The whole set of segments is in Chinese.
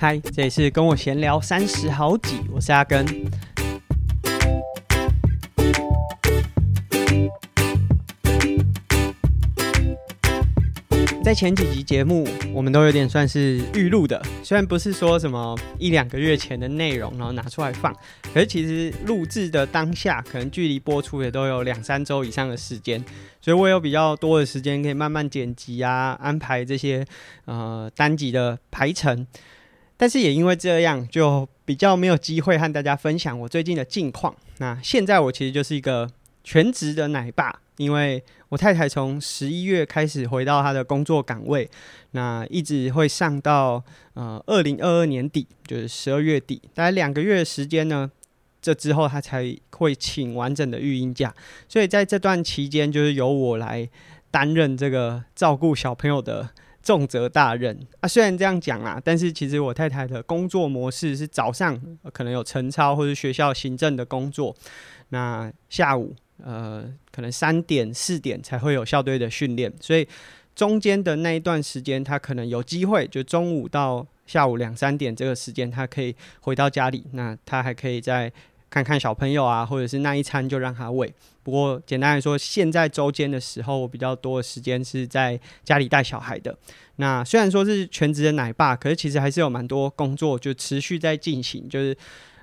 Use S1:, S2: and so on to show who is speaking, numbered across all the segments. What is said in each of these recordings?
S1: 嗨，这里是跟我闲聊三十好几，我是阿根。在前几集节目，我们都有点算是预录的，虽然不是说什么一两个月前的内容，然后拿出来放，可是其实录制的当下，可能距离播出也都有两三周以上的时间，所以我有比较多的时间可以慢慢剪辑啊，安排这些呃单集的排程。但是也因为这样，就比较没有机会和大家分享我最近的近况。那现在我其实就是一个全职的奶爸。因为我太太从十一月开始回到她的工作岗位，那一直会上到呃二零二二年底，就是十二月底，大概两个月的时间呢。这之后她才会请完整的育婴假，所以在这段期间，就是由我来担任这个照顾小朋友的重责大任啊。虽然这样讲啦，但是其实我太太的工作模式是早上可能有晨操或者学校行政的工作，那下午。呃，可能三点四点才会有校队的训练，所以中间的那一段时间，他可能有机会，就中午到下午两三点这个时间，他可以回到家里，那他还可以在看看小朋友啊，或者是那一餐就让他喂。不过简单来说，现在周间的时候，我比较多的时间是在家里带小孩的。那虽然说是全职的奶爸，可是其实还是有蛮多工作就持续在进行，就是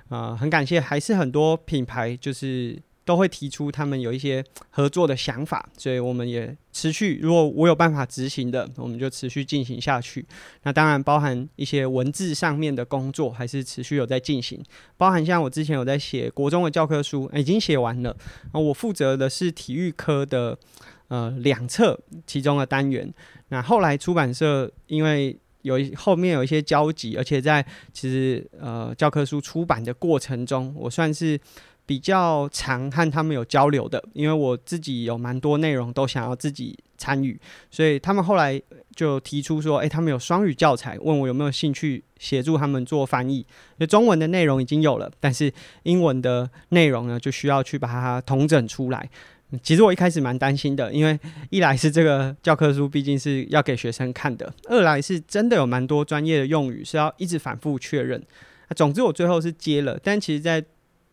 S1: 呃，很感谢，还是很多品牌就是。都会提出他们有一些合作的想法，所以我们也持续。如果我有办法执行的，我们就持续进行下去。那当然包含一些文字上面的工作，还是持续有在进行。包含像我之前有在写国中的教科书，已经写完了。我负责的是体育科的呃两册其中的单元。那后来出版社因为有后面有一些交集，而且在其实呃教科书出版的过程中，我算是。比较常和他们有交流的，因为我自己有蛮多内容都想要自己参与，所以他们后来就提出说，诶，他们有双语教材，问我有没有兴趣协助他们做翻译。因为中文的内容已经有了，但是英文的内容呢，就需要去把它统整出来。其实我一开始蛮担心的，因为一来是这个教科书毕竟是要给学生看的，二来是真的有蛮多专业的用语是要一直反复确认。总之我最后是接了，但其实在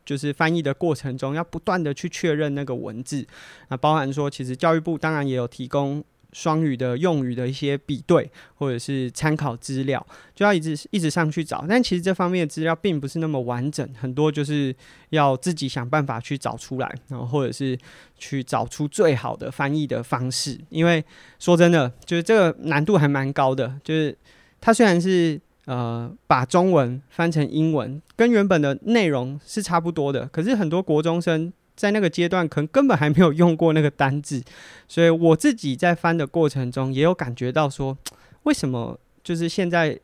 S1: 就是翻译的过程中，要不断的去确认那个文字，那包含说，其实教育部当然也有提供双语的用语的一些比对或者是参考资料，就要一直一直上去找。但其实这方面的资料并不是那么完整，很多就是要自己想办法去找出来，然后或者是去找出最好的翻译的方式。因为说真的，就是这个难度还蛮高的，就是它虽然是。呃，把中文翻成英文，跟原本的内容是差不多的。可是很多国中生在那个阶段，可能根本还没有用过那个单字，所以我自己在翻的过程中，也有感觉到说，为什么就是现在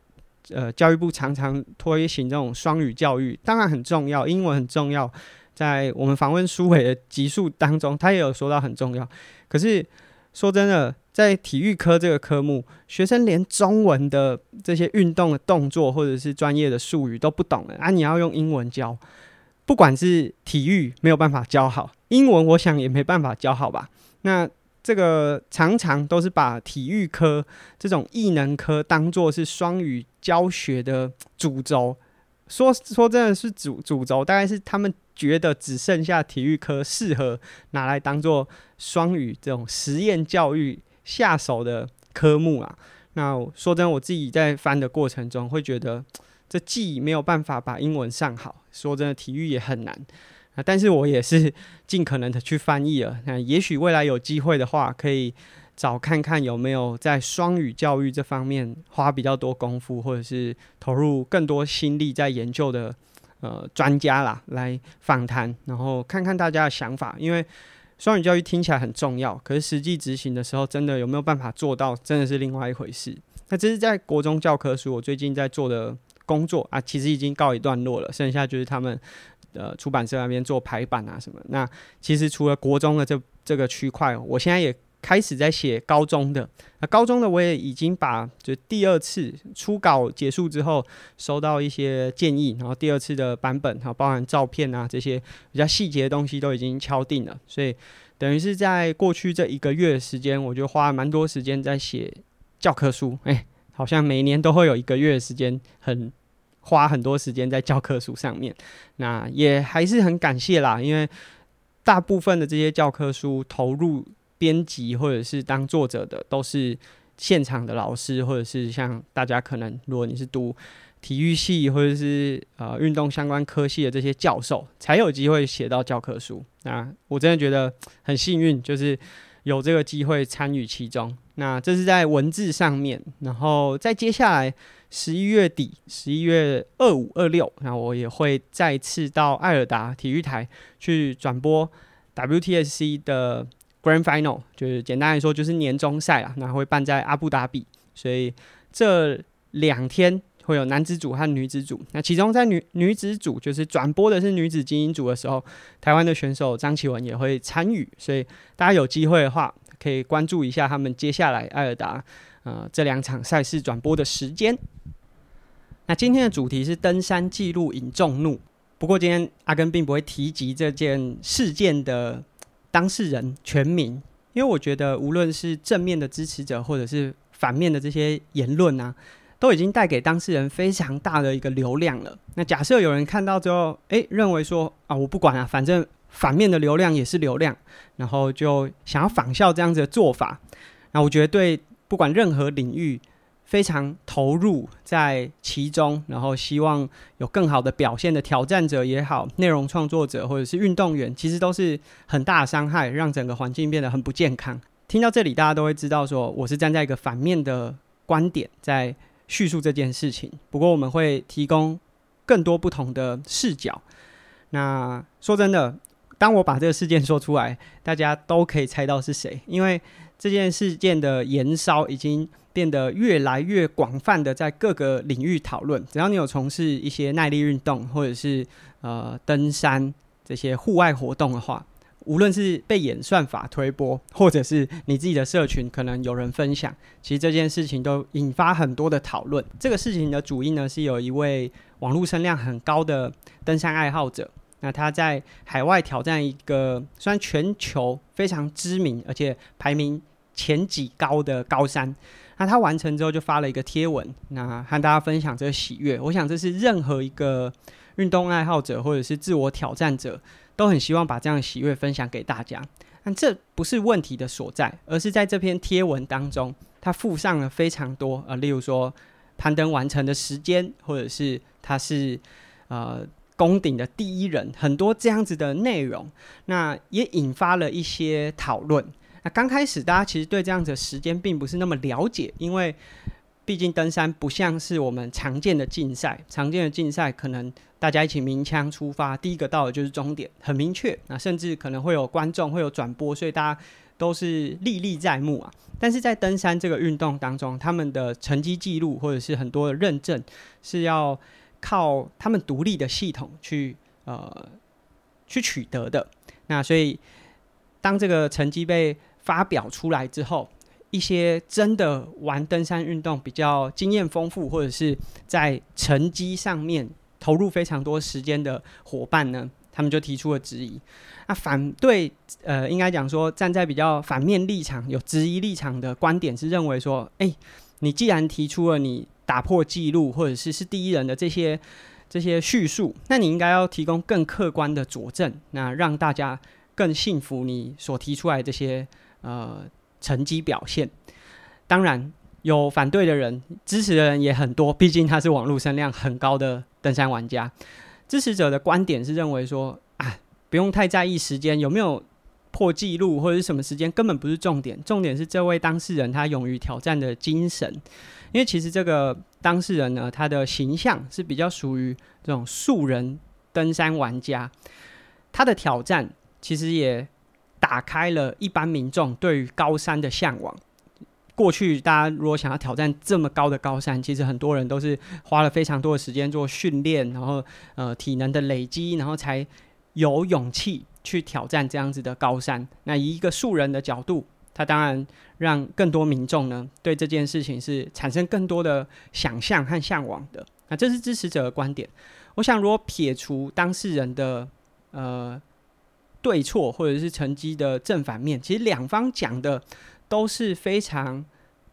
S1: 呃，教育部常常推行这种双语教育，当然很重要，英文很重要，在我们访问书纬的集数当中，他也有说到很重要。可是说真的。在体育科这个科目，学生连中文的这些运动的动作或者是专业的术语都不懂了啊！你要用英文教，不管是体育没有办法教好，英文我想也没办法教好吧？那这个常常都是把体育科这种异能科当作是双语教学的主轴。说说真的是主主轴，大概是他们觉得只剩下体育科适合拿来当做双语这种实验教育。下手的科目啊，那说真，我自己在翻的过程中会觉得，这既没有办法把英文上好，说真的，体育也很难啊。但是我也是尽可能的去翻译了。那也许未来有机会的话，可以找看看有没有在双语教育这方面花比较多功夫，或者是投入更多心力在研究的呃专家啦，来访谈，然后看看大家的想法，因为。双语教育听起来很重要，可是实际执行的时候，真的有没有办法做到，真的是另外一回事。那这是在国中教科书，我最近在做的工作啊，其实已经告一段落了，剩下就是他们呃出版社那边做排版啊什么。那其实除了国中的这这个区块，我现在也。开始在写高中的，那高中的我也已经把就第二次初稿结束之后，收到一些建议，然后第二次的版本，哈，包含照片啊这些比较细节的东西都已经敲定了，所以等于是在过去这一个月的时间，我就花了蛮多时间在写教科书，哎，好像每年都会有一个月的时间很花很多时间在教科书上面。那也还是很感谢啦，因为大部分的这些教科书投入编辑或者是当作者的，都是现场的老师，或者是像大家可能，如果你是读体育系或者是呃运动相关科系的这些教授，才有机会写到教科书。那我真的觉得很幸运，就是有这个机会参与其中。那这是在文字上面，然后在接下来十一月底，十一月二五、二六，那我也会再次到爱尔达体育台去转播 WTSC 的 Grand Final，就是简单来说就是年终赛啊，那会办在阿布达比，所以这两天。会有男子组和女子组，那其中在女女子组就是转播的是女子精英组的时候，台湾的选手张启文也会参与，所以大家有机会的话可以关注一下他们接下来艾尔达呃这两场赛事转播的时间。那今天的主题是登山记录引众怒，不过今天阿根并不会提及这件事件的当事人全名，因为我觉得无论是正面的支持者或者是反面的这些言论啊。都已经带给当事人非常大的一个流量了。那假设有人看到之后，诶，认为说啊，我不管啊，反正反面的流量也是流量，然后就想要仿效这样子的做法。那我觉得对不管任何领域非常投入在其中，然后希望有更好的表现的挑战者也好，内容创作者或者是运动员，其实都是很大的伤害，让整个环境变得很不健康。听到这里，大家都会知道说，我是站在一个反面的观点在。叙述这件事情，不过我们会提供更多不同的视角。那说真的，当我把这个事件说出来，大家都可以猜到是谁，因为这件事件的延烧已经变得越来越广泛的在各个领域讨论。只要你有从事一些耐力运动，或者是呃登山这些户外活动的话。无论是被演算法推播，或者是你自己的社群，可能有人分享，其实这件事情都引发很多的讨论。这个事情的主因呢，是有一位网络声量很高的登山爱好者，那他在海外挑战一个虽然全球非常知名，而且排名前几高的高山，那他完成之后就发了一个贴文，那和大家分享这个喜悦。我想这是任何一个运动爱好者或者是自我挑战者。都很希望把这样的喜悦分享给大家，但这不是问题的所在，而是在这篇贴文当中，他附上了非常多呃，例如说攀登完成的时间，或者是他是呃攻顶的第一人，很多这样子的内容，那也引发了一些讨论。那刚开始大家其实对这样子的时间并不是那么了解，因为。毕竟登山不像是我们常见的竞赛，常见的竞赛可能大家一起鸣枪出发，第一个到的就是终点，很明确。那甚至可能会有观众，会有转播，所以大家都是历历在目啊。但是在登山这个运动当中，他们的成绩记录或者是很多的认证，是要靠他们独立的系统去呃去取得的。那所以当这个成绩被发表出来之后，一些真的玩登山运动比较经验丰富，或者是在成绩上面投入非常多时间的伙伴呢，他们就提出了质疑。那反对，呃，应该讲说站在比较反面立场、有质疑立场的观点是认为说，哎，你既然提出了你打破纪录或者是是第一人的这些这些叙述，那你应该要提供更客观的佐证，那让大家更信服你所提出来这些呃。成绩表现，当然有反对的人，支持的人也很多。毕竟他是网络声量很高的登山玩家。支持者的观点是认为说，啊，不用太在意时间有没有破纪录或者是什么时间，根本不是重点。重点是这位当事人他勇于挑战的精神。因为其实这个当事人呢，他的形象是比较属于这种素人登山玩家，他的挑战其实也。打开了一般民众对于高山的向往。过去大家如果想要挑战这么高的高山，其实很多人都是花了非常多的时间做训练，然后呃体能的累积，然后才有勇气去挑战这样子的高山。那以一个素人的角度，他当然让更多民众呢对这件事情是产生更多的想象和向往的。那这是支持者的观点。我想如果撇除当事人的呃。对错或者是成绩的正反面，其实两方讲的都是非常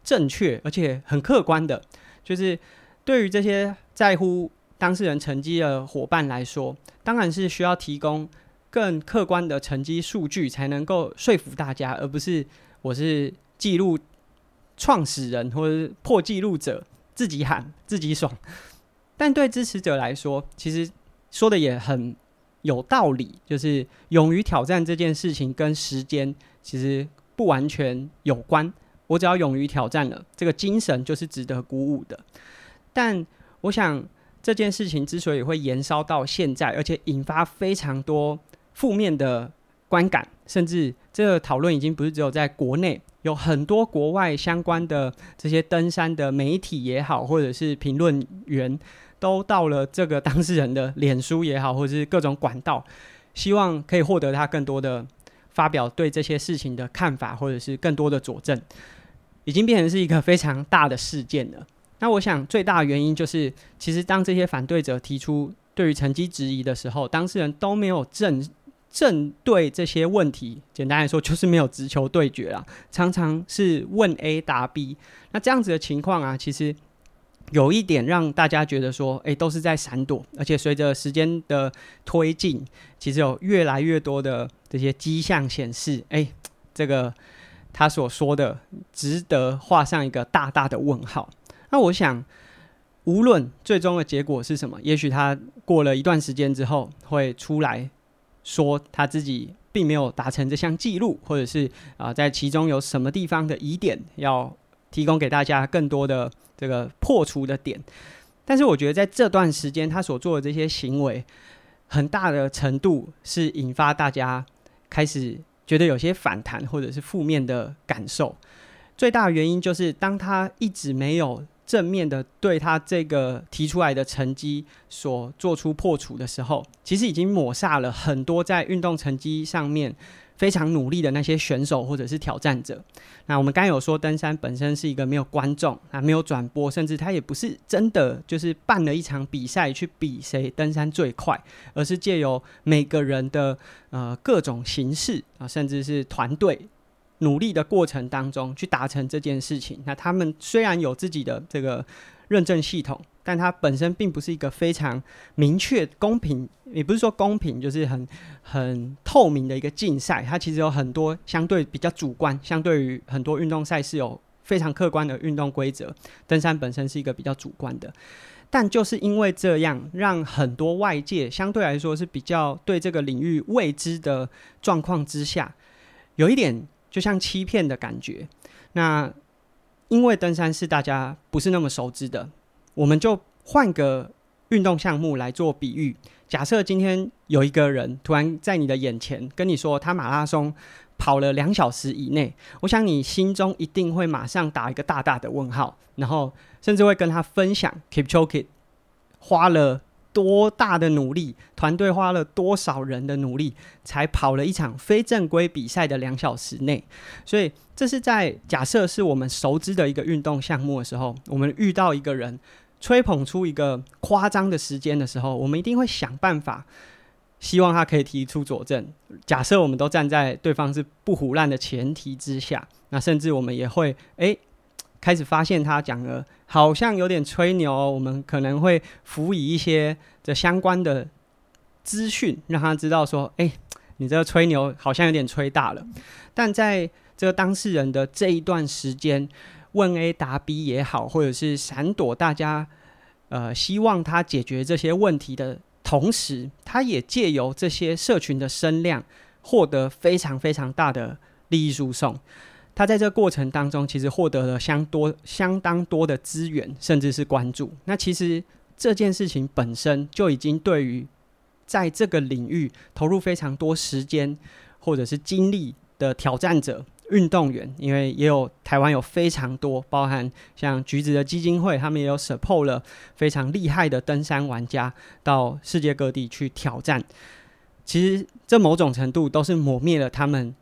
S1: 正确而且很客观的。就是对于这些在乎当事人成绩的伙伴来说，当然是需要提供更客观的成绩数据，才能够说服大家，而不是我是记录创始人或者破纪录者自己喊自己爽。但对支持者来说，其实说的也很有道理，就是勇于挑战这件事情跟时间其实不完全有关。我只要勇于挑战了，这个精神就是值得鼓舞的。但我想这件事情之所以会延烧到现在，而且引发非常多负面的观感，甚至这个讨论已经不是只有在国内，有很多国外相关的这些登山的媒体也好，或者是评论员，都到了这个当事人的脸书也好，或者是各种管道，希望可以获得他更多的发表对这些事情的看法，或者是更多的佐证，已经变成是一个非常大的事件了。那我想最大的原因就是，其实当这些反对者提出对于成绩质疑的时候，当事人都没有正正对这些问题，简单来说就是没有直球对决啦，常常是问 A 答 B。那这样子的情况啊，其实有一点让大家觉得说，哎、都是在闪躲，而且随着时间的推进，其实有越来越多的这些迹象显示，哎、这个他所说的值得画上一个大大的问号。那我想，无论最终的结果是什么，也许他过了一段时间之后会出来说他自己并没有达成这项记录，或者是啊、在其中有什么地方的疑点要提供给大家更多的这个破除的点。但是我觉得在这段时间他所做的这些行为，很大的程度是引发大家开始觉得有些反弹或者是负面的感受。最大的原因就是当他一直没有。正面的对他这个提出来的成绩所做出破除的时候，其实已经抹煞了很多在运动成绩上面非常努力的那些选手或者是挑战者。那我们刚有说，登山本身是一个没有观众啊，没有转播，甚至他也不是真的就是办了一场比赛去比谁登山最快，而是借由每个人的呃各种形式啊，甚至是团队。努力的过程当中去达成这件事情，那他们虽然有自己的这个认证系统，但它本身并不是一个非常明确、公平，也不是说公平，就是很很透明的一个竞赛。它其实有很多相对比较主观，相对于很多运动赛事有非常客观的运动规则。登山本身是一个比较主观的，但就是因为这样，让很多外界相对来说是比较对这个领域未知的状况之下，有一点。就像欺骗的感觉。那因为登山是大家不是那么熟知的，我们就换个运动项目来做比喻。假设今天有一个人突然在你的眼前跟你说他马拉松跑了两小时以内，我想你心中一定会马上打一个大大的问号，然后甚至会跟他分享 Keepchokit 花了。多大的努力，团队花了多少人的努力，才跑了一场非正规比赛的两小时内。所以，这是在假设是我们熟知的一个运动项目的时候，我们遇到一个人吹捧出一个夸张的时间的时候，我们一定会想办法，希望他可以提出佐证。假设我们都站在对方是不唬烂的前提之下，那甚至我们也会诶。开始发现他讲的好像有点吹牛，我们可能会辅以一些这相关的资讯，让他知道说：“哎，你这个吹牛好像有点吹大了。”但在这个当事人的这一段时间，问 A 答 B 也好，或者是闪躲大家，呃，希望他解决这些问题的同时，他也借由这些社群的声量，获得非常非常大的利益输送。他在这个过程当中，其实获得了相多、相当多的资源，甚至是关注。那其实这件事情本身就已经对于在这个领域投入非常多时间或者是精力的挑战者、运动员，因为也有台湾有非常多，包含像橘子的基金会，他们也有 support 了非常厉害的登山玩家到世界各地去挑战。其实这某种程度都是抹灭了他们。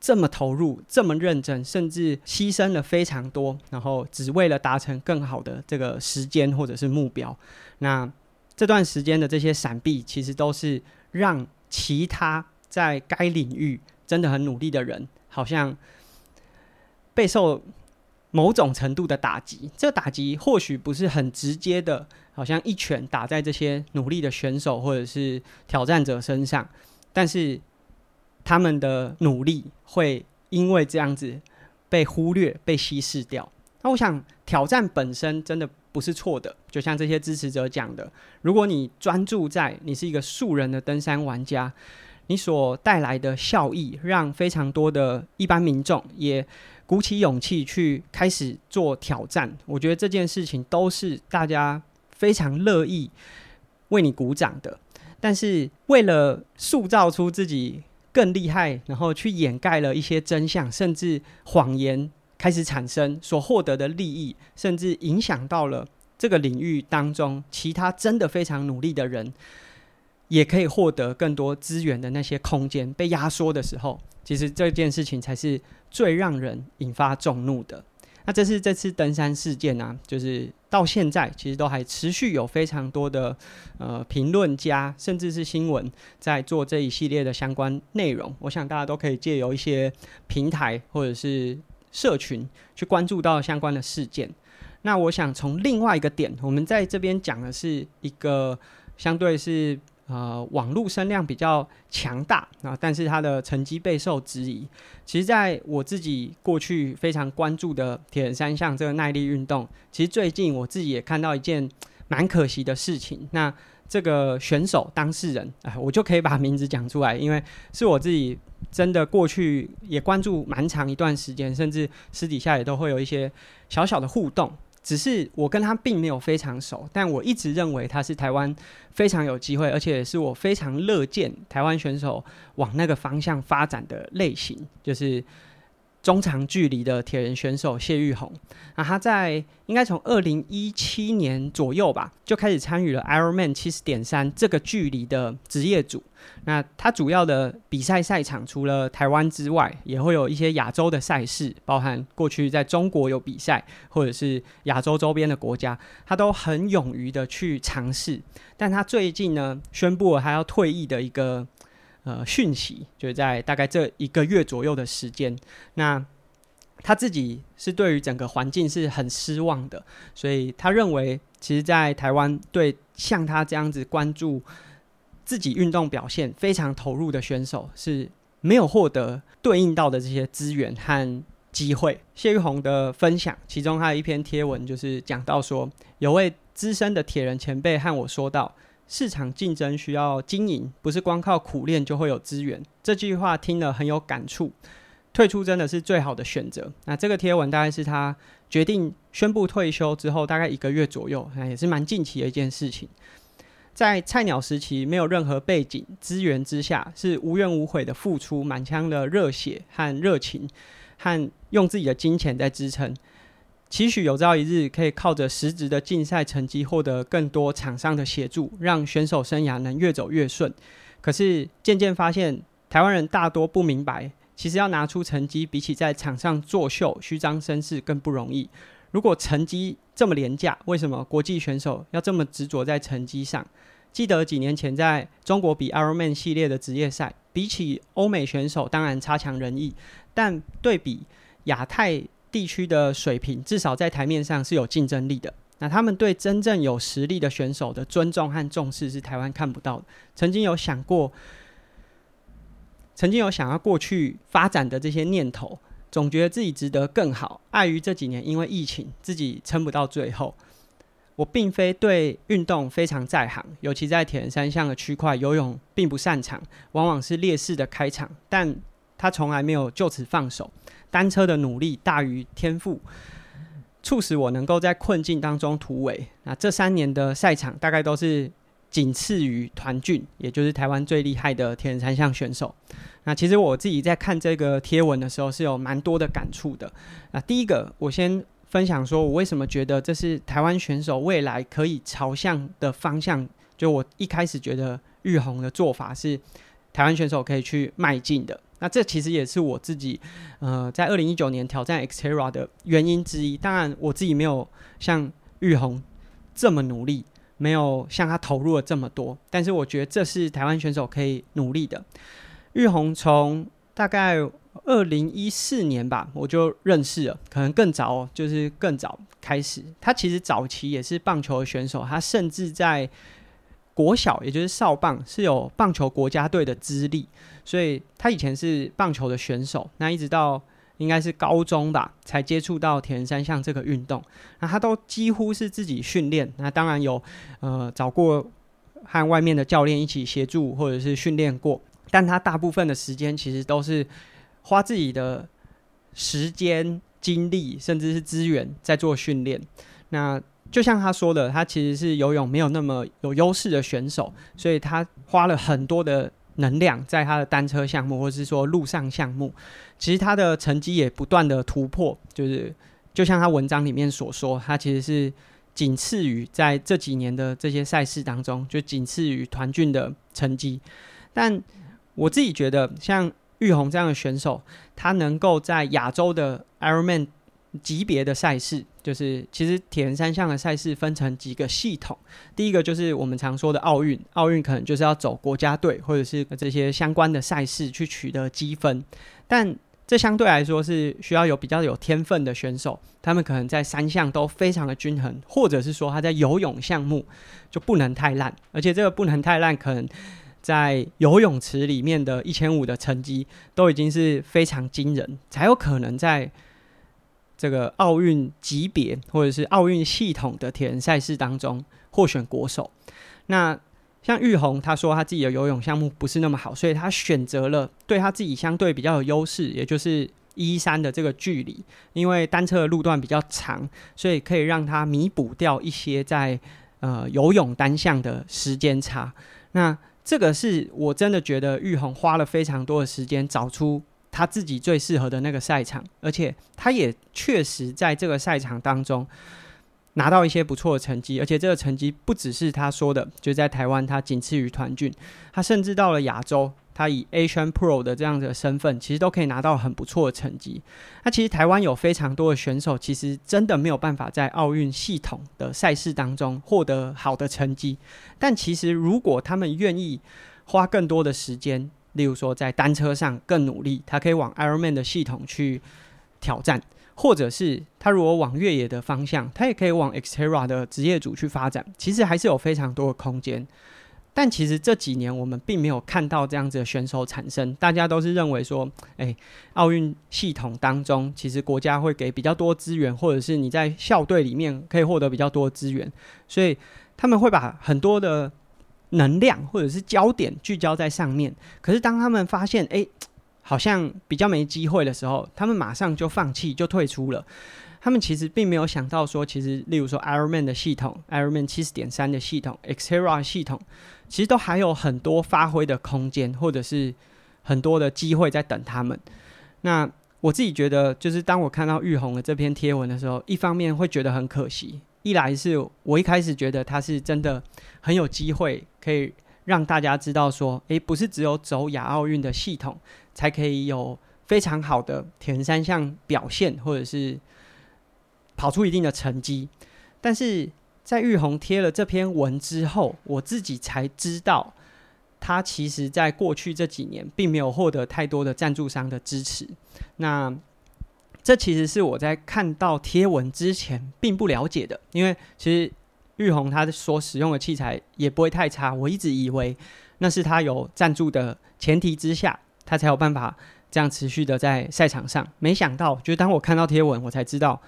S1: 这么投入，这么认真，甚至牺牲了非常多，然后只为了达成更好的这个时间或者是目标。那这段时间的这些闪避，其实都是让其他在该领域真的很努力的人，好像备受某种程度的打击。这打击或许不是很直接的，好像一拳打在这些努力的选手或者是挑战者身上，但是他们的努力会因为这样子被忽略、被稀释掉。那我想，挑战本身真的不是错的，就像这些支持者讲的，如果你专注在你是一个素人的登山玩家，你所带来的效益，让非常多的一般民众也鼓起勇气去开始做挑战。我觉得这件事情都是大家非常乐意为你鼓掌的。但是，为了塑造出自己更厉害，然后去掩盖了一些真相，甚至谎言。开始产生所获得的利益，甚至影响到了这个领域当中其他真的非常努力的人，也可以获得更多资源的那些空间被压缩的时候，其实这件事情才是最让人引发众怒的。那这是这次登山事件啊，就是到现在其实都还持续有非常多的呃评论家，甚至是新闻在做这一系列的相关内容。我想大家都可以借由一些平台或者是。社群去关注到相关的事件，那我想从另外一个点，我们在这边讲的是一个相对是呃网络声量比较强大啊，但是它的成绩备受质疑。其实，在我自己过去非常关注的铁人三项这个耐力运动，其实最近我自己也看到一件蛮可惜的事情。那这个选手当事人，哎，我就可以把名字讲出来，因为是我自己真的过去也关注蛮长一段时间，甚至私底下也都会有一些小小的互动。只是我跟他并没有非常熟，但我一直认为他是台湾非常有机会，而且是我非常乐见台湾选手往那个方向发展的类型，就是。中长距离的铁人选手谢玉红，那他在应该从二零一七年左右吧，就开始参与了 Ironman 七十点三这个距离的职业组。那他主要的比赛赛场除了台湾之外，也会有一些亚洲的赛事，包含过去在中国有比赛，或者是亚洲周边的国家，他都很勇于的去尝试。但他最近呢，宣布了他要退役的一个。呃，讯息就是在大概这一个月左右的时间，那他自己是对于整个环境是很失望的，所以他认为，其实，在台湾对像他这样子关注自己运动表现非常投入的选手是没有获得对应到的这些资源和机会。谢玉红的分享，其中还有一篇贴文，就是讲到说，有位资深的铁人前辈和我说道。市场竞争需要经营，不是光靠苦练就会有资源。这句话听了很有感触，退出真的是最好的选择。那这个贴文大概是他决定宣布退休之后，大概一个月左右，那也是蛮近期的一件事情。在菜鸟时期，没有任何背景资源之下，是无怨无悔的付出，满腔的热血和热情，和用自己的金钱在支撑。期许有朝一日可以靠着实质的竞赛成绩获得更多厂商的协助，让选手生涯能越走越顺。可是渐渐发现，台湾人大多不明白，其实要拿出成绩，比起在场上作秀、虚张声势更不容易。如果成绩这么廉价，为什么国际选手要这么执着在成绩上？记得几年前在中国比 Ironman 系列的职业赛，比起欧美选手，当然差强人意，但对比亚太。地区的水平至少在台面上是有竞争力的。那他们对真正有实力的选手的尊重和重视是台湾看不到的。曾经有想过，曾经有想要过去发展的这些念头，总觉得自己值得更好。碍于这几年因为疫情，自己撑不到最后。我并非对运动非常在行，尤其在铁人三项的区块，游泳并不擅长，往往是劣势的开场。但他从来没有就此放手。单车的努力大于天赋，促使我能够在困境当中突围。那这三年的赛场大概都是仅次于团俊，也就是台湾最厉害的铁人三项选手。那其实我自己在看这个贴文的时候是有蛮多的感触的。那第一个，我先分享说我为什么觉得这是台湾选手未来可以朝向的方向。就我一开始觉得玉红的做法是台湾选手可以去迈进的。那这其实也是我自己，呃，在二零一九年挑战 Xterra 的原因之一。当然，我自己没有像玉红这么努力，没有像他投入了这么多。但是，我觉得这是台湾选手可以努力的。玉红从大概二零一四年吧，我就认识了，可能更早，就是更早开始。他其实早期也是棒球的选手，他甚至在国小，也就是少棒，是有棒球国家队的资历，所以他以前是棒球的选手。那一直到应该是高中吧，才接触到铁人三项这个运动。那他都几乎是自己训练，那当然有呃找过和外面的教练一起协助或者是训练过，但他大部分的时间其实都是花自己的时间、精力，甚至是资源在做训练。那就像他说的，他其实是游泳没有那么有优势的选手，所以他花了很多的能量在他的单车项目，或者是说路上项目。其实他的成绩也不断的突破，就是就像他文章里面所说，他其实是仅次于在这几年的这些赛事当中，就仅次于团俊的成绩。但我自己觉得，像玉红这样的选手，他能够在亚洲的 Ironman 级别的赛事，就是其实铁人三项的赛事分成几个系统。第一个就是我们常说的奥运，奥运可能就是要走国家队或者是这些相关的赛事去取得积分，但这相对来说是需要有比较有天分的选手，他们可能在三项都非常的均衡，或者是说他在游泳项目就不能太烂，而且这个不能太烂，可能在游泳池里面的一千五的成绩都已经是非常惊人，才有可能在。这个奥运级别或者是奥运系统的铁人赛事当中获选国手，那像玉红，他说他自己的游泳项目不是那么好，所以他选择了对他自己相对比较有优势，也就是一三的这个距离，因为单车的路段比较长，所以可以让他弥补掉一些在呃游泳单项的时间差。那这个是我真的觉得玉红花了非常多的时间找出。他自己最适合的那个赛场，而且他也确实在这个赛场当中拿到一些不错的成绩，而且这个成绩不只是他说的，就在台湾他仅次于团俊，他甚至到了亚洲，他以 Asian Pro 的这样的身份，其实都可以拿到很不错的成绩。那其实台湾有非常多的选手，其实真的没有办法在奥运系统的赛事当中获得好的成绩，但其实如果他们愿意花更多的时间。例如说，在单车上更努力，他可以往 Ironman 的系统去挑战，或者是他如果往越野的方向，他也可以往 Xterra 的职业组去发展。其实还是有非常多的空间。但其实这几年我们并没有看到这样子的选手产生，大家都是认为说，哎，奥运系统当中，其实国家会给比较多资源，或者是你在校队里面可以获得比较多资源，所以他们会把很多的。能量或者是焦点聚焦在上面，可是当他们发现哎，好像比较没机会的时候，他们马上就放弃就退出了。他们其实并没有想到说，其实例如说 Ironman 的系统，Ironman 七十点三的系统，Xterra 系统，其实都还有很多发挥的空间，或者是很多的机会在等他们。那我自己觉得，就是当我看到玉红的这篇贴文的时候，一方面会觉得很可惜。一来是我一开始觉得他是真的很有机会，可以让大家知道说，诶，不是只有走亚奥运的系统才可以有非常好的铁人三项表现，或者是跑出一定的成绩。但是在玉红贴了这篇文之后，我自己才知道，他其实在过去这几年并没有获得太多的赞助商的支持。那这其实是我在看到贴文之前并不了解的，因为其实玉红他所使用的器材也不会太差，我一直以为那是他有赞助的前提之下，他才有办法这样持续的在赛场上。没想到，就是当我看到贴文，我才知道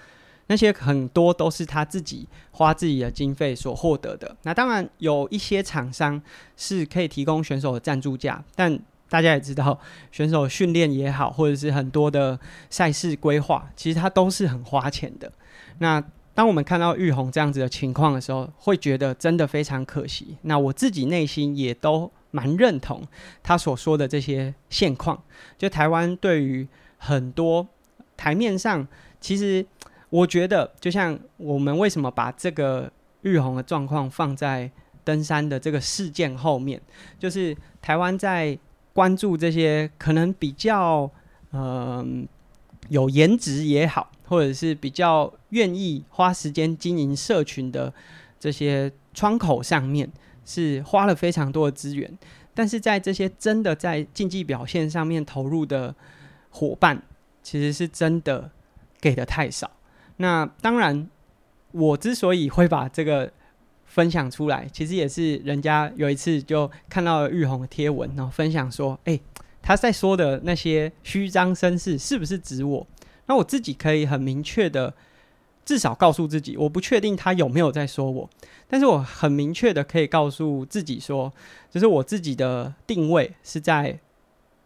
S1: 那些很多都是他自己花自己的经费所获得的。那当然有一些厂商是可以提供选手的赞助价，但。大家也知道，选手训练也好，或者是很多的赛事规划，其实它都是很花钱的。那当我们看到玉红这样子的情况的时候，会觉得真的非常可惜。那我自己内心也都蛮认同他所说的这些现况。就台湾对于很多台面上，其实我觉得，就像我们为什么把这个玉红的状况放在登山的这个事件后面，就是台湾在。关注这些可能比较嗯、有颜值也好，或者是比较愿意花时间经营社群的这些窗口上面，是花了非常多的资源。但是在这些真的在竞技表现上面投入的伙伴，其实是真的给的太少。那当然，我之所以会把这个分享出来，其实也是人家有一次就看到了玉红的贴文，然后分享说：“哎、他在说的那些虚张声势，是不是指我？”那我自己可以很明确的，至少告诉自己，我不确定他有没有在说我，但是我很明确的可以告诉自己说，就是我自己的定位是在，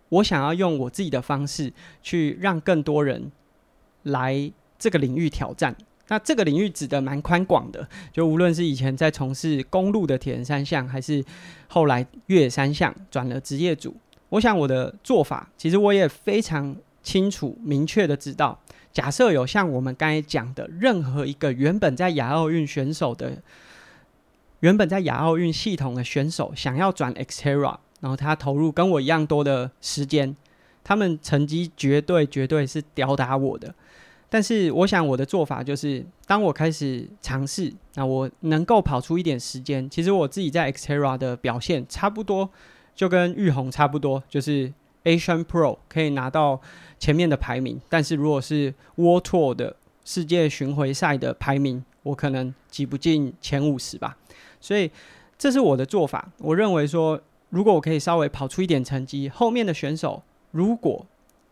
S1: 我想要用我自己的方式去让更多人来这个领域挑战。那这个领域指的蛮宽广的，就无论是以前在从事公路的铁人三项，还是后来越野三项转了职业组，我想我的做法，其实我也非常清楚明确的知道，假设有像我们刚才讲的任何一个原本在亚奥运选手的，原本在亚奥运系统的选手想要转 Xterra，然后他投入跟我一样多的时间，他们成绩绝对绝对是吊打我的。但是我想我的做法就是，当我开始尝试，那我能够跑出一点时间。其实我自己在 Xterra 的表现差不多，就跟玉红差不多，就是 Asian Pro 可以拿到前面的排名。但是如果是 World Tour 的世界巡回赛的排名，我可能挤不进前五十吧。所以这是我的做法。我认为说，如果我可以稍微跑出一点成绩，后面的选手如果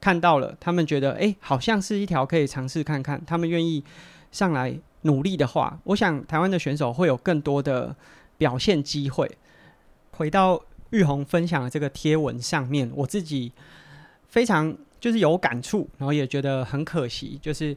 S1: 看到了，他们觉得哎，好像是一条可以尝试看看，他们愿意上来努力的话，我想台湾的选手会有更多的表现机会。回到玉红分享的这个贴文上面，我自己非常就是有感触，然后也觉得很可惜，就是。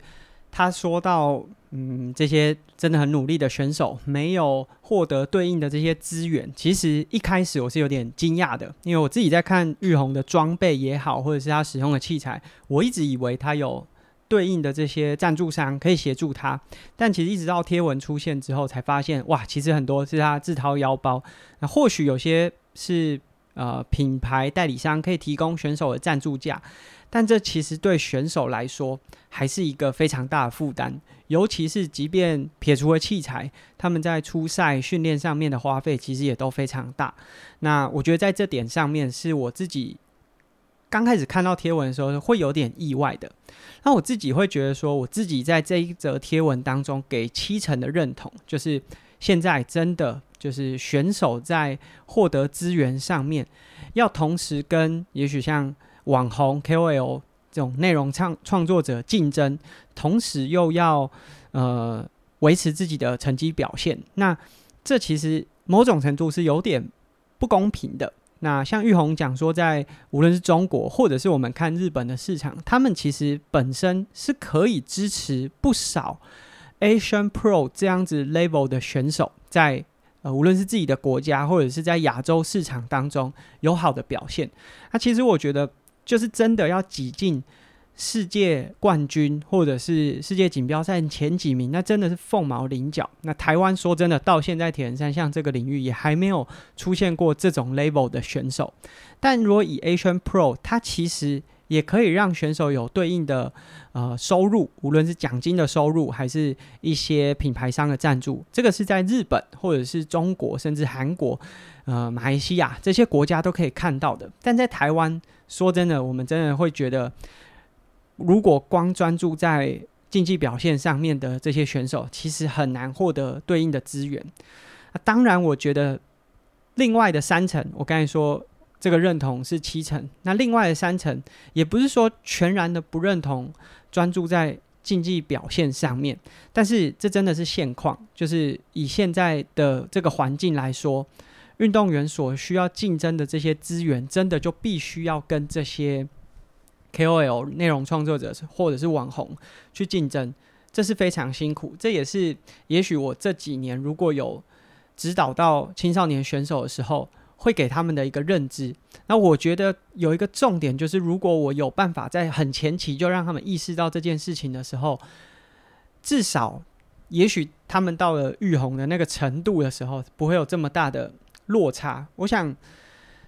S1: 他说到，嗯，这些真的很努力的选手没有获得对应的这些资源。其实一开始我是有点惊讶的，因为我自己在看玉红的装备也好，或者是他使用的器材，我一直以为他有对应的这些赞助商可以协助他。但其实一直到贴文出现之后，才发现哇，其实很多是他自掏腰包。那或许有些是呃品牌代理商可以提供选手的赞助价。但这其实对选手来说还是一个非常大的负担，尤其是即便撇除了器材，他们在初赛训练上面的花费其实也都非常大。那我觉得在这点上面是我自己刚开始看到贴文的时候会有点意外的。那我自己会觉得说，我自己在这一则贴文当中给七成的认同，就是现在真的就是选手在获得资源上面，要同时跟也许像。网红 KOL 这种内容创创作者竞争，同时又要呃维持自己的成绩表现，那这其实某种程度是有点不公平的。那像玉红讲说，在无论是中国或者是我们看日本的市场，他们其实本身是可以支持不少 Asian Pro 这样子 level 的选手在，在呃无论是自己的国家或者是在亚洲市场当中有好的表现。那其实我觉得。就是真的要挤进世界冠军或者是世界锦标赛前几名，那真的是凤毛麟角。那台湾说真的，到现在铁人三项这个领域也还没有出现过这种 level 的选手。但如果以 Asian Pro，它其实也可以让选手有对应的呃收入，无论是奖金的收入，还是一些品牌商的赞助。这个是在日本或者是中国，甚至韩国。呃，马来西亚这些国家都可以看到的，但在台湾，说真的，我们真的会觉得，如果光专注在竞技表现上面的这些选手，其实很难获得对应的资源。啊，当然，我觉得另外的三层，我刚才说这个认同是七成，那另外的三成，也不是说全然的不认同，专注在竞技表现上面，但是这真的是现况，就是以现在的这个环境来说。运动员所需要竞争的这些资源，真的就必须要跟这些 KOL 内容创作者或者是网红去竞争，这是非常辛苦。这也是也许我这几年如果有指导到青少年选手的时候，会给他们的一个认知。那我觉得有一个重点就是，如果我有办法在很前期就让他们意识到这件事情的时候，至少也许他们到了玉红的那个程度的时候，不会有这么大的。落差，我想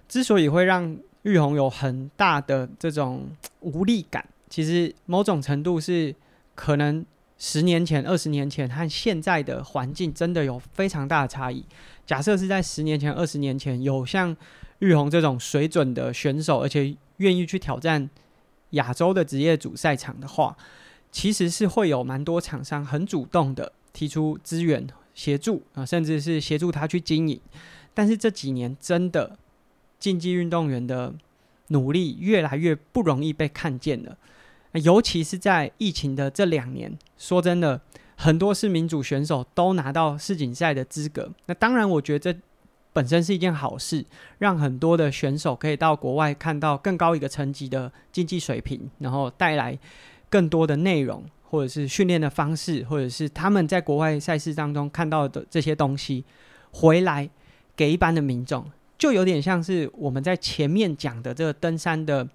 S1: 之所以会让玉红有很大的这种无力感，其实某种程度是可能十年前、二十年前和现在的环境真的有非常大的差异。假设是在十年前、二十年前有像玉红这种水准的选手，而且愿意去挑战亚洲的职业主赛场的话，其实是会有蛮多厂商很主动的提出资源协助啊，甚至是协助他去经营。但是这几年真的竞技运动员的努力越来越不容易被看见了，尤其是在疫情的这两年，说真的，很多是民主选手都拿到世锦赛的资格。那当然，我觉得这本身是一件好事，让很多的选手可以到国外看到更高一个层级的竞技水平，然后带来更多的内容，或者是训练的方式，或者是他们在国外赛事当中看到的这些东西回来给一般的民众。就有点像是我们在前面讲的这个登山的，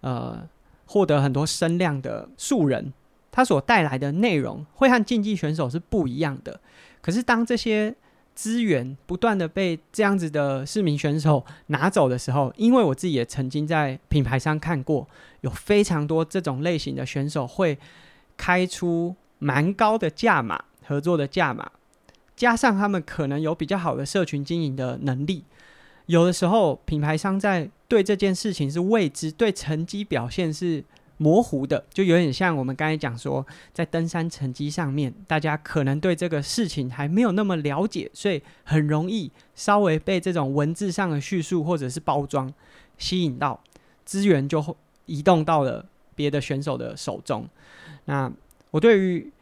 S1: 呃，获得很多声量的素人，他所带来的内容会和竞技选手是不一样的。可是当这些资源不断的被这样子的市民选手拿走的时候，因为我自己也曾经在品牌商看过，有非常多这种类型的选手会开出蛮高的价码，合作的价码，加上他们可能有比较好的社群经营的能力。有的时候，品牌商在对这件事情是未知，对成绩表现是模糊的，就有点像我们刚才讲说，在登山成绩上面，大家可能对这个事情还没有那么了解，所以很容易稍微被这种文字上的叙述或者是包装吸引到，资源就移动到了别的选手的手中。那我对于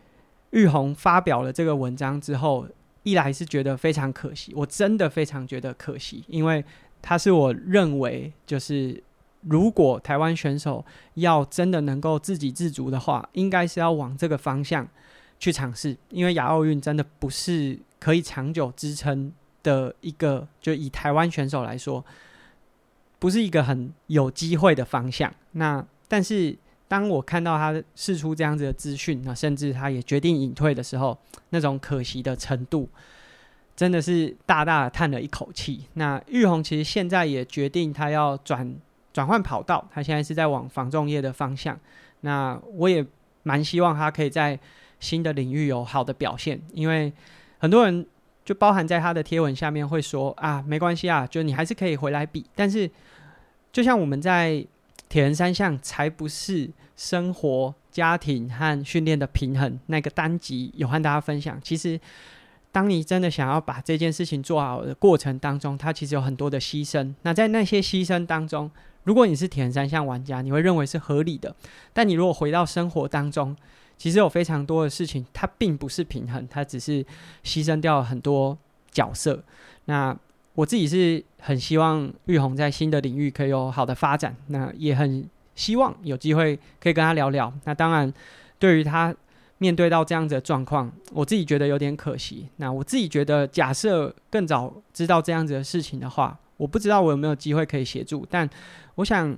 S1: 玉红发表了这个文章之后，一来是觉得非常可惜，我真的非常觉得可惜，因为他是我认为就是如果台湾选手要真的能够自给自足的话，应该是要往这个方向去尝试，因为亚奥运真的不是可以长久支撑的一个，就以台湾选手来说，不是一个很有机会的方向。那但是。当我看到他释出这样子的资讯，那甚至他也决定隐退的时候，那种可惜的程度，真的是大大的叹了一口气。那玉红其实现在也决定他要转转换跑道，他现在是在往防重业的方向。那我也蛮希望他可以在新的领域有好的表现，因为很多人就包含在他的贴文下面会说啊，没关系啊，就你还是可以回来比。但是就像我们在。铁人三项才不是生活、家庭和训练的平衡。那个单集有和大家分享。其实，当你真的想要把这件事情做好的过程当中，它其实有很多的牺牲。那在那些牺牲当中，如果你是铁人三项玩家，你会认为是合理的。但你如果回到生活当中，其实有非常多的事情，它并不是平衡，它只是牺牲掉了很多角色。那我自己是很希望玉红在新的领域可以有好的发展，那也很希望有机会可以跟他聊聊。那当然，对于他面对到这样子的状况，我自己觉得有点可惜。那我自己觉得，假设更早知道这样子的事情的话，我不知道我有没有机会可以协助。但我想，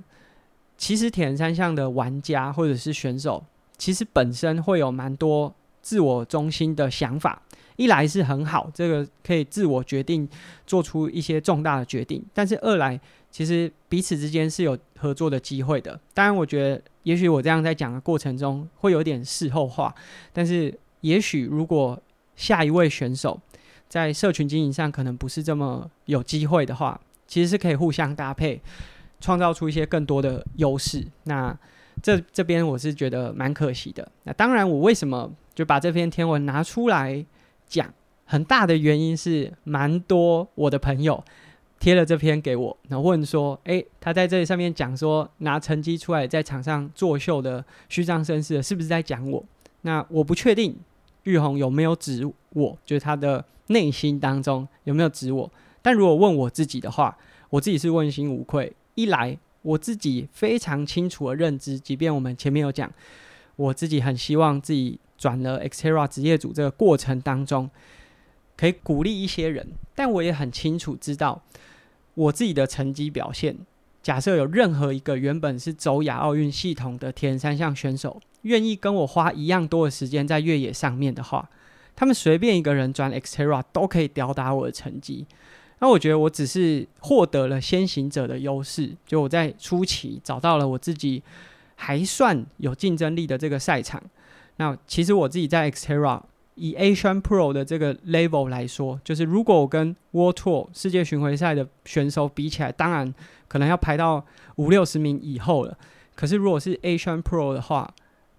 S1: 其实铁人三项的玩家或者是选手，其实本身会有蛮多自我中心的想法。一来是很好，这个可以自我决定做出一些重大的决定，但是二来其实彼此之间是有合作的机会的。当然，我觉得也许我这样在讲的过程中会有点事后话，但是也许如果下一位选手在社群经营上可能不是这么有机会的话，其实是可以互相搭配，创造出一些更多的优势。那这这边我是觉得蛮可惜的。那当然，我为什么就把这篇天文拿出来讲很大的原因是，蛮多我的朋友贴了这篇给我，然后问说：“诶，他在这里上面讲说拿成绩出来在场上作秀的虚张声势，是不是在讲我？”那我不确定玉红有没有指我，就是他的内心当中有没有指我。但如果问我自己的话，我自己是问心无愧。一来我自己非常清楚的认知，即便我们前面有讲，我自己很希望自己。转了 Xterra 职业组这个过程当中，可以鼓励一些人，但我也很清楚知道我自己的成绩表现。假设有任何一个原本是走亚奥运系统的铁人三项选手，愿意跟我花一样多的时间在越野上面的话，他们随便一个人转 Xterra 都可以吊打我的成绩。那我觉得我只是获得了先行者的优势，就我在初期找到了我自己还算有竞争力的这个赛场。那其实我自己在 x tera 以 Asian Pro 的这个 level 来说，就是如果我跟 World Tour 世界巡回赛的选手比起来，当然可能要排到五六十名以后了。可是如果是 Asian Pro 的话，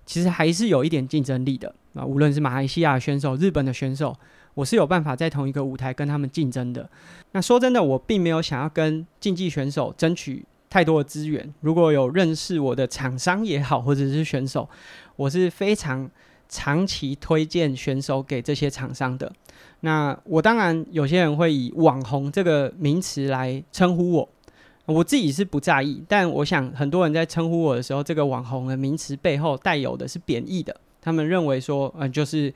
S1: 其实还是有一点竞争力的那。无论是马来西亚选手、日本的选手，我是有办法在同一个舞台跟他们竞争的。那说真的，我并没有想要跟竞技选手争取太多的资源。如果有认识我的厂商也好，或者是选手，我是非常长期推荐选手给这些厂商的。那我当然有些人会以网红这个名词来称呼我。我自己是不在意，但我想很多人在称呼我的时候，这个网红的名词背后带有的是贬义的。他们认为说，嗯、就是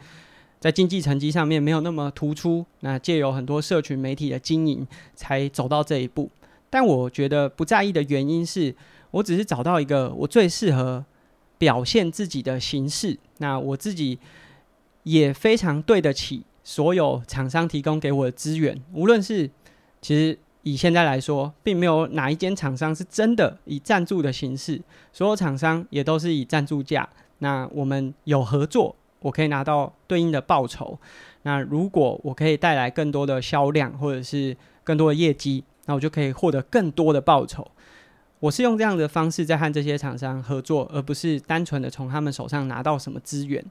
S1: 在竞技成绩上面没有那么突出，那借由很多社群媒体的经营才走到这一步。但我觉得不在意的原因是，我只是找到一个我最适合表现自己的形式。那我自己也非常对得起所有厂商提供给我的资源，无论是其实。以现在来说，并没有哪一间厂商是真的以赞助的形式，所有厂商也都是以赞助价。那我们有合作，我可以拿到对应的报酬。那如果我可以带来更多的销量，或者是更多的业绩，那我就可以获得更多的报酬。我是用这样的方式在和这些厂商合作，而不是单纯的从他们手上拿到什么资源。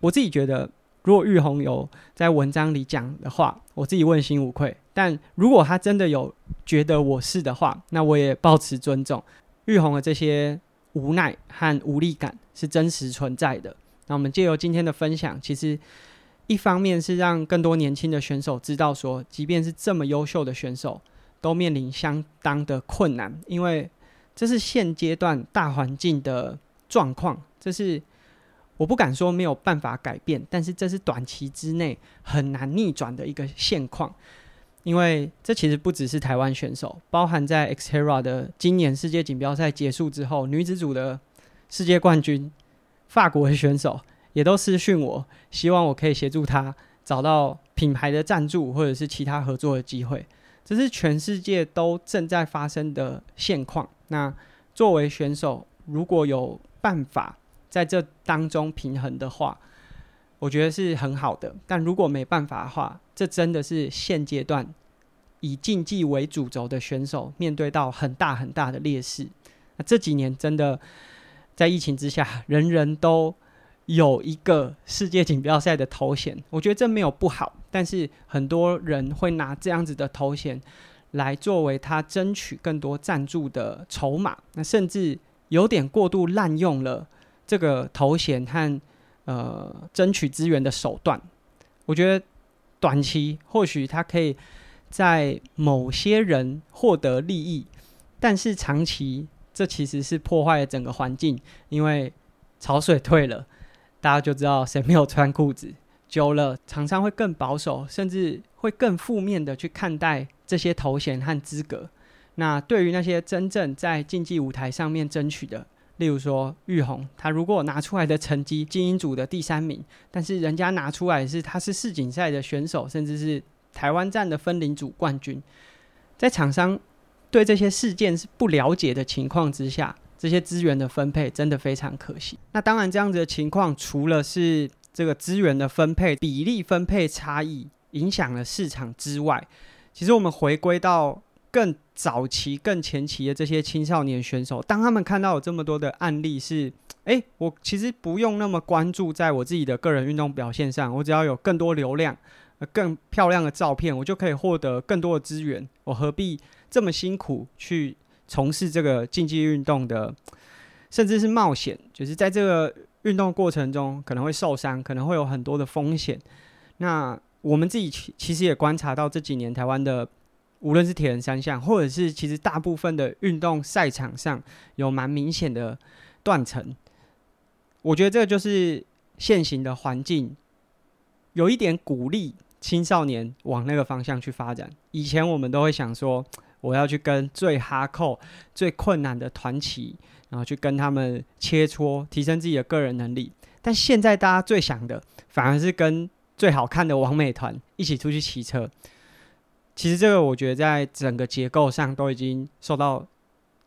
S1: 我自己觉得。如果玉红有在文章里讲的话，我自己问心无愧。但如果他真的有觉得我是的话，那我也抱持尊重。玉红的这些无奈和无力感是真实存在的。那我们借由今天的分享，其实一方面是让更多年轻的选手知道说，即便是这么优秀的选手，都面临相当的困难，因为这是现阶段大环境的状况，这是。我不敢说没有办法改变，但是这是短期之内很难逆转的一个现况，因为这其实不只是台湾选手，包含在 Xterra 的今年世界锦标赛结束之后，女子组的世界冠军法国的选手也都私讯我，希望我可以协助他找到品牌的赞助或者是其他合作的机会，这是全世界都正在发生的现况。那作为选手，如果有办法，在这当中平衡的话，我觉得是很好的。但如果没办法的话，这真的是现阶段以竞技为主轴的选手面对到很大很大的劣势。那这几年真的在疫情之下，人人都有一个世界锦标赛的头衔，我觉得这没有不好。但是很多人会拿这样子的头衔来作为他争取更多赞助的筹码，那甚至有点过度滥用了。这个头衔和呃争取资源的手段，我觉得短期或许他可以在某些人获得利益，但是长期这其实是破坏了整个环境，因为潮水退了，大家就知道谁没有穿裤子。久了，厂商会更保守，甚至会更负面的去看待这些头衔和资格。那对于那些真正在竞技舞台上面争取的，例如说玉红，他如果拿出来的成绩精英组的第三名，但是人家拿出来是他是世锦赛的选手，甚至是台湾站的分龄组冠军，在厂商对这些事件是不了解的情况之下，这些资源的分配真的非常可惜。那当然，这样子的情况除了是这个资源的分配比例分配差异影响了市场之外，其实我们回归到。更早期、更前期的这些青少年选手，当他们看到有这么多的案例是，诶，我其实不用那么关注在我自己的个人运动表现上，我只要有更多流量、更漂亮的照片，我就可以获得更多的资源。我何必这么辛苦去从事这个竞技运动的，甚至是冒险？就是在这个运动过程中可能会受伤，可能会有很多的风险。那我们自己其实也观察到这几年台湾的。无论是铁人三项，或者是其实大部分的运动赛场上有蛮明显的断层，我觉得这个就是现行的环境有一点鼓励青少年往那个方向去发展。以前我们都会想说，我要去跟最哈扣、最困难的团体，然后去跟他们切磋，提升自己的个人能力。但现在大家最想的，反而是跟最好看的网美团一起出去骑车。其实这个我觉得在整个结构上都已经受到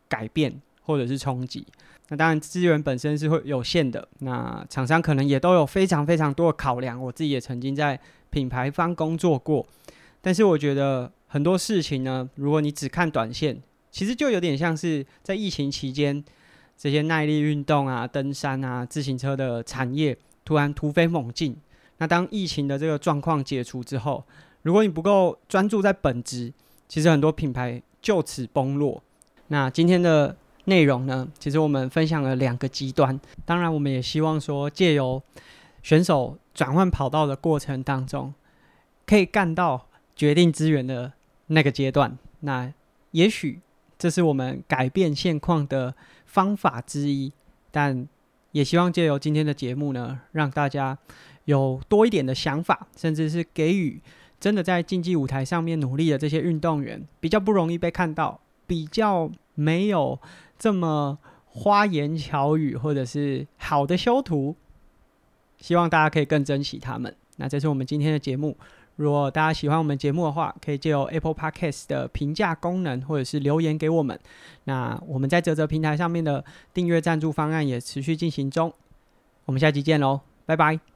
S1: 改变或者是冲击。那当然资源本身是会有限的，那厂商可能也都有非常非常多的考量。我自己也曾经在品牌方工作过，但是我觉得很多事情呢，如果你只看短线，其实就有点像是在疫情期间这些耐力运动啊、登山啊、自行车的产业突然突飞猛进。那当疫情的这个状况解除之后，如果你不够专注在本质，其实很多品牌就此崩落。那今天的内容呢，其实我们分享了两个极端。当然，我们也希望说，借由选手转换跑道的过程当中，可以干到决定资源的那个阶段。那也许这是我们改变现况的方法之一。但也希望借由今天的节目呢，让大家有多一点的想法，甚至是给予真的在竞技舞台上面努力的这些运动员，比较不容易被看到，比较没有这么花言巧语或者是好的修图，希望大家可以更珍惜他们。那这是我们今天的节目。如果大家喜欢我们节目的话，可以借由 Apple Podcast 的评价功能，或者是留言给我们。那我们在泽泽平台上面的订阅赞助方案也持续进行中。我们下期见喽，拜拜。